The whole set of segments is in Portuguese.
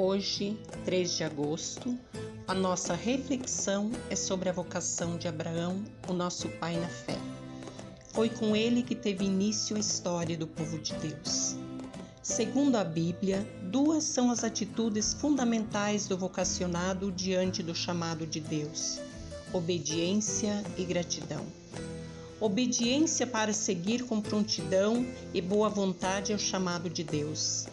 Hoje, 3 de agosto, a nossa reflexão é sobre a vocação de Abraão, o nosso pai na fé. Foi com ele que teve início a história do povo de Deus. Segundo a Bíblia, duas são as atitudes fundamentais do vocacionado diante do chamado de Deus: obediência e gratidão. Obediência para seguir com prontidão e boa vontade ao chamado de Deus.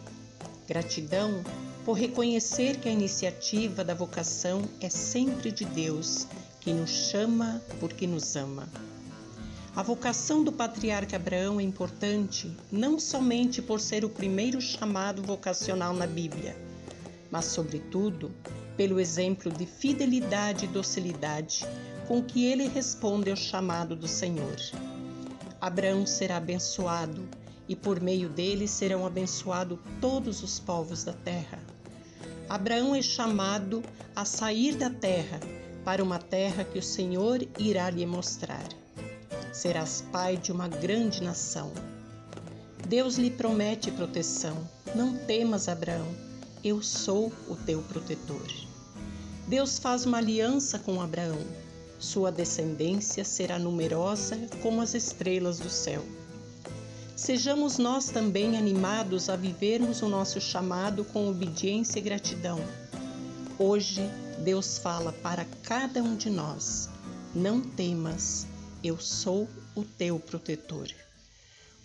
Gratidão por reconhecer que a iniciativa da vocação é sempre de Deus, que nos chama porque nos ama. A vocação do patriarca Abraão é importante não somente por ser o primeiro chamado vocacional na Bíblia, mas, sobretudo, pelo exemplo de fidelidade e docilidade com que ele responde ao chamado do Senhor. Abraão será abençoado e por meio dele serão abençoados todos os povos da terra. Abraão é chamado a sair da terra para uma terra que o Senhor irá lhe mostrar. Serás pai de uma grande nação. Deus lhe promete proteção. Não temas, Abraão, eu sou o teu protetor. Deus faz uma aliança com Abraão. Sua descendência será numerosa como as estrelas do céu. Sejamos nós também animados a vivermos o nosso chamado com obediência e gratidão. Hoje, Deus fala para cada um de nós: Não temas, eu sou o teu protetor.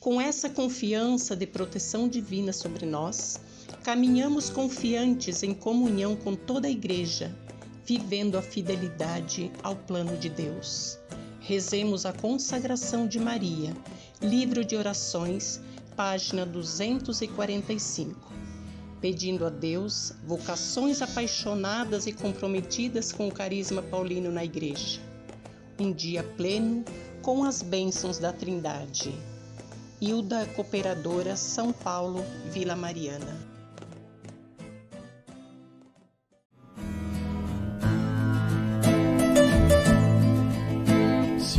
Com essa confiança de proteção divina sobre nós, caminhamos confiantes em comunhão com toda a Igreja, vivendo a fidelidade ao plano de Deus. Rezemos a consagração de Maria, livro de orações, página 245, pedindo a Deus vocações apaixonadas e comprometidas com o carisma paulino na Igreja. Um dia pleno com as bênçãos da Trindade. Hilda Cooperadora, São Paulo, Vila Mariana.